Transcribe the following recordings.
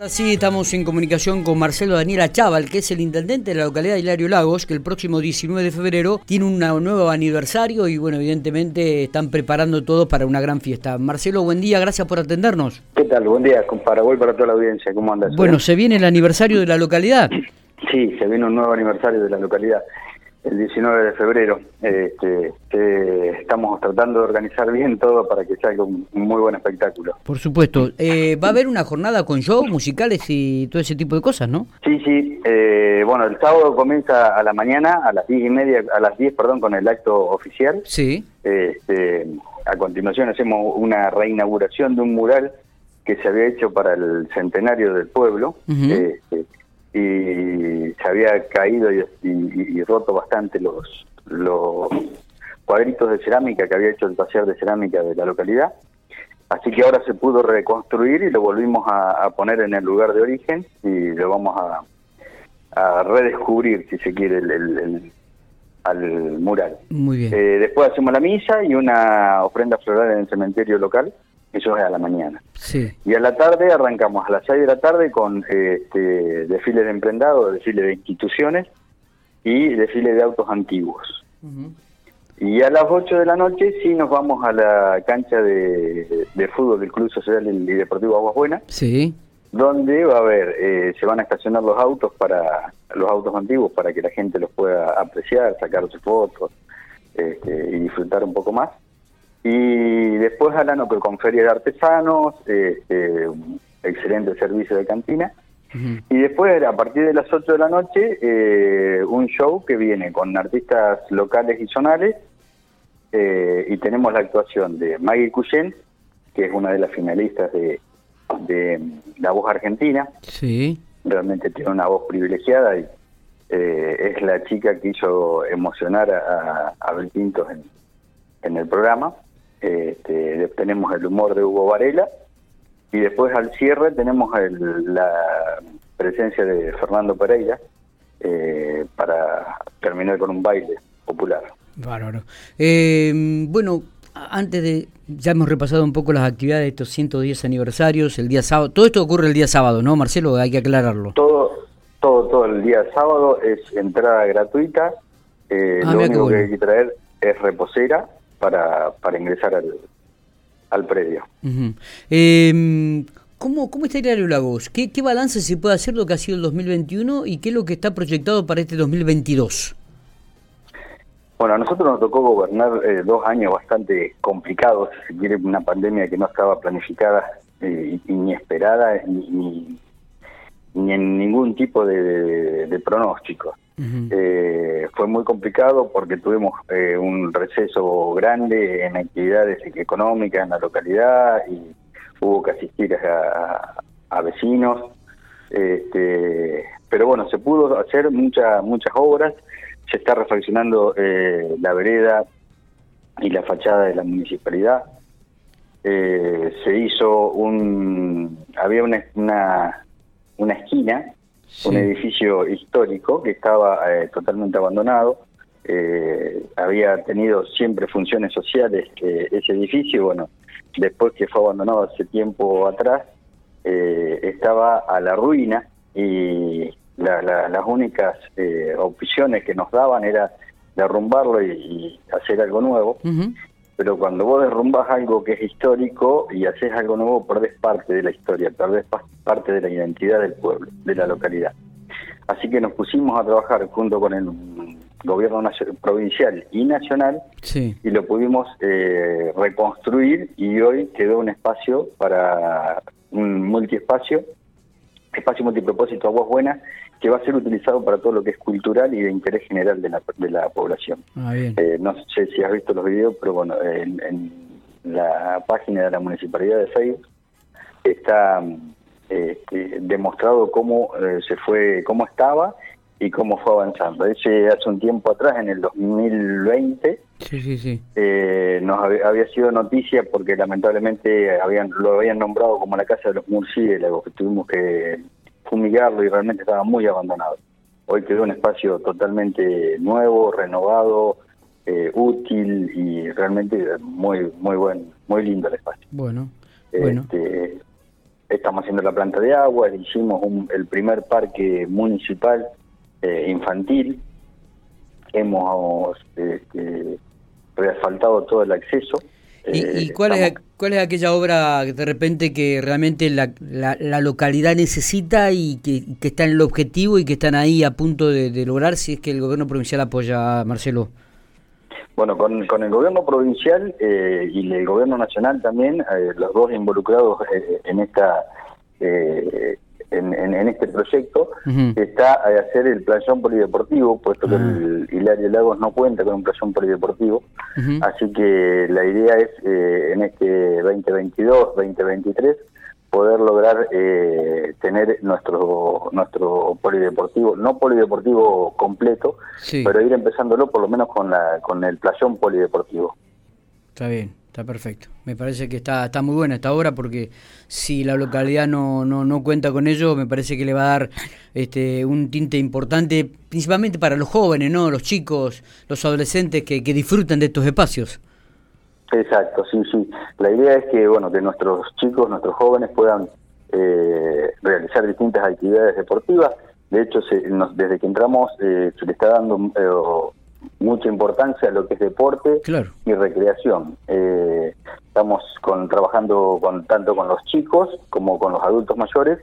Así estamos en comunicación con Marcelo Daniel Achával, que es el intendente de la localidad de Hilario Lagos, que el próximo 19 de febrero tiene un nuevo aniversario y bueno, evidentemente están preparando todo para una gran fiesta. Marcelo, buen día, gracias por atendernos. ¿Qué tal? Buen día, con Paraguay para toda la audiencia, ¿cómo andas? Bueno, ¿se viene el aniversario de la localidad? Sí, se viene un nuevo aniversario de la localidad el 19 de febrero. Este, estamos tratando de organizar bien todo para que salga un, muy buen espectáculo. Por supuesto. Eh, ¿Va a haber una jornada con show, musicales y todo ese tipo de cosas, no? Sí, sí. Eh, bueno, el sábado comienza a la mañana, a las 10 y media, a las 10, perdón, con el acto oficial. Sí. Este, a continuación hacemos una reinauguración de un mural que se había hecho para el centenario del pueblo y se había caído y, roto bastante los, los cuadritos de cerámica que había hecho el taller de cerámica de la localidad. Así que ahora se pudo reconstruir y lo volvimos a, poner en el lugar de origen y lo vamos a, redescubrir, si se quiere, el, al mural. Muy bien. Eh, después hacemos la misa y una ofrenda floral en el cementerio local eso es a la mañana. Sí. Y a la tarde arrancamos a las 6 de la tarde con este, desfile de emprendados, desfile de instituciones y desfile de autos antiguos. Y a las 8 de la noche sí nos vamos a la cancha de, fútbol del Club Social y Deportivo Aguas Buenas. Sí. Donde va a haber, eh, se van a estacionar los autos para los autos antiguos para que la gente los pueda apreciar, sacar sus fotos este, y disfrutar un poco más. Y después Alano con feria de artesanos, este, excelente servicio de cantina. Y después, a partir de las 8 de la noche, eh, un show que viene con artistas locales y zonales. Eh, y tenemos la actuación de Maggie Cuyen, que es una de las finalistas de, de La Voz Argentina. Sí. Realmente tiene una voz privilegiada y eh, es la chica que hizo emocionar a, a Abel Pintos en, en el programa. Este, tenemos el humor de Hugo Varela y después al cierre tenemos la presencia de Fernando Pereira eh, para terminar con un baile popular. Bárbaro. Eh, bueno, antes de, ya hemos repasado un poco las actividades de estos 110 aniversarios, el día sábado, todo esto ocurre el día sábado, ¿no, Marcelo? Hay que aclararlo. Todo, todo, todo el día sábado es entrada gratuita, eh, ah, lo único que hay que traer es reposera para, para ingresar al, al predio. Em, ¿cómo, ¿Cómo está Hilario Lagos? ¿Qué, ¿Qué balance se puede hacer de lo que ha sido el 2021 y qué es lo que está proyectado para este 2022? Bueno, a nosotros nos tocó gobernar eh, dos años bastante complicados, si quiere, una pandemia que no estaba planificada eh, ni esperada ni, ni, en ningún tipo de, de pronóstico. Eh, fue muy complicado porque tuvimos eh, un receso grande en actividades económicas en la localidad y hubo que asistir a, vecinos. Este, pero bueno, se pudo hacer muchas muchas obras. Se está refaccionando eh, la vereda y la fachada de la municipalidad. se hizo un. Había una, una, una esquina un edificio histórico que estaba eh, totalmente abandonado. Eh, había tenido siempre funciones sociales eh, ese edificio, bueno, después que fue abandonado hace tiempo atrás, estaba a la ruina y las únicas opciones que nos daban era derrumbarlo y, hacer algo nuevo pero cuando vos derrumbas algo que es histórico y haces algo nuevo, perdés parte de la historia, perdés parte de la identidad del pueblo, de la localidad. Así que nos pusimos a trabajar junto con el gobierno provincial y nacional y lo pudimos eh, reconstruir y hoy quedó un espacio para un multiespacio, espacio multipropósito Aguas Buenas, que va a ser utilizado para todo lo que es cultural y de interés general de la, de la población. Ah, eh, no sé si has visto los videos, pero bueno, en, la página de la Municipalidad de Facebook está este, demostrado cómo eh, se fue, cómo estaba y cómo fue avanzando. Ese hace un tiempo atrás, en el 2020, sí, sí, sí. Eh, nos había, sido noticia porque lamentablemente habían lo habían nombrado como la casa de los murciélagos, que tuvimos que fumigarlo y realmente estaba muy abandonado. Hoy quedó un espacio totalmente nuevo, renovado, eh, útil y realmente muy muy buen, muy lindo el espacio. Bueno, bueno. Este, estamos haciendo la planta de agua, hicimos el primer parque municipal eh, infantil, hemos este, reasfaltado todo el acceso. ¿Y, eh, cuál, es, cuál es aquella obra de repente que realmente la, la, localidad necesita y que, está en el objetivo y que están ahí a punto de, lograr si es que el gobierno provincial apoya, Marcelo? Bueno, con, con el gobierno provincial eh, y el gobierno nacional también, eh, los dos involucrados en esta en, este proyecto está a hacer el playón polideportivo, puesto que el ah. Hilario Lagos no cuenta con un playón polideportivo. Así que la idea es eh, en este 2022-2023 poder lograr eh, tener nuestro nuestro polideportivo, no polideportivo completo, pero ir empezándolo por lo menos con la con el playón polideportivo. Está bien. Está perfecto. Me parece que está, está muy buena esta obra porque si la localidad no, no, no cuenta con ello, me parece que le va a dar este, un tinte importante, principalmente para los jóvenes, ¿no? los chicos, los adolescentes que, que disfrutan de estos espacios. Exacto, sí, sí. La idea es que, bueno, que nuestros chicos, nuestros jóvenes puedan eh, realizar distintas actividades deportivas. De hecho, se, desde que entramos eh, se le está dando eh, mucha importancia a lo que es deporte y recreación. Eh, estamos con, trabajando con, tanto con los chicos como con los adultos mayores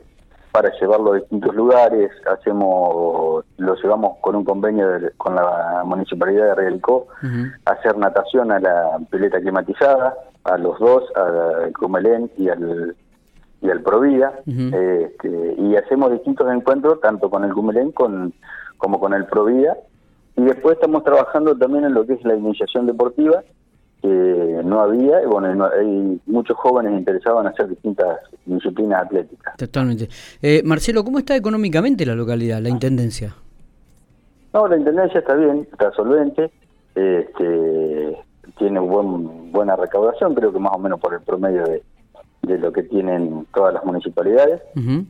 para llevarlo a distintos lugares. Hacemos, lo llevamos con un convenio con la municipalidad de Realicó, hacer natación a la pileta climatizada, a los dos, al Cumelén y al y al Provida, este, y hacemos distintos encuentros tanto con el Cumelén con, como con el Provida y después estamos trabajando también en lo que es la iniciación deportiva, que no había, y bueno, hay muchos jóvenes interesados en hacer distintas disciplinas atléticas. Totalmente. Eh, Marcelo, ¿cómo está económicamente la localidad, la intendencia? No, la intendencia está bien, está solvente, este, tiene buen, buena recaudación, creo que más o menos por el promedio de, de lo que tienen todas las municipalidades,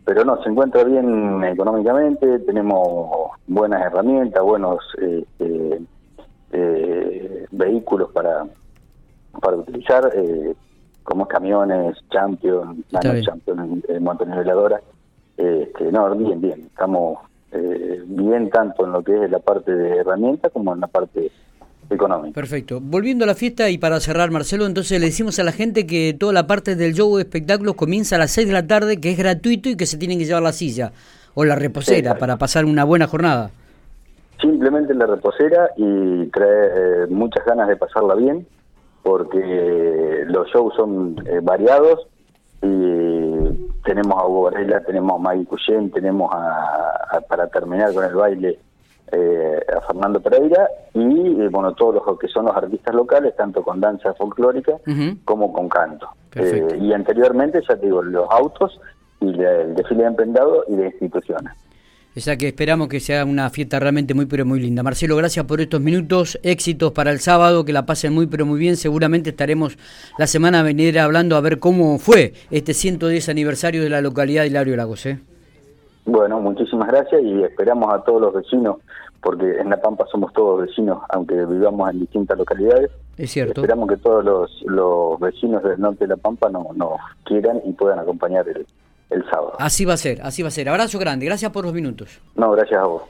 pero no, se encuentra bien económicamente, tenemos buenas herramientas, buenos este, eh, vehículos para, para utilizar, eh, como camiones, Champion, Champion, eh, montoniveladoras, este, no, bien, bien, estamos eh, bien tanto en lo que es la parte de herramientas como en la parte económico. Perfecto. Volviendo a la fiesta y para cerrar, Marcelo, entonces le decimos a la gente que toda la parte del show de espectáculos comienza a las 6 de la tarde, que es gratuito y que se tienen que llevar la silla o la reposera para pasar una buena jornada. Simplemente la reposera y trae eh, muchas ganas de pasarla bien, porque los shows son eh, variados y tenemos a Hugo Varela, tenemos a Maggie Cuyen, tenemos a, para terminar con el baile eh, a Fernando Pereira y eh, bueno todos los que son los artistas locales tanto con danza folclórica como con canto eh, y anteriormente ya te digo los autos y el desfile de emprendado y de instituciones o sea que esperamos que sea una fiesta realmente muy pero muy linda. Marcelo, gracias por estos minutos, éxitos para el sábado, que la pasen muy pero muy bien. Seguramente estaremos la semana venir hablando a ver cómo fue este 110 aniversario de la localidad de Hilario Lagos. ¿eh? Bueno, muchísimas gracias y esperamos a todos los vecinos, porque en La Pampa somos todos vecinos, aunque vivamos en distintas localidades. Es cierto. Esperamos que todos los, vecinos del norte de La Pampa nos quieran y puedan acompañar el, el sábado. Así va a ser, así va a ser. Abrazo grande, gracias por los minutos. No, gracias a vos.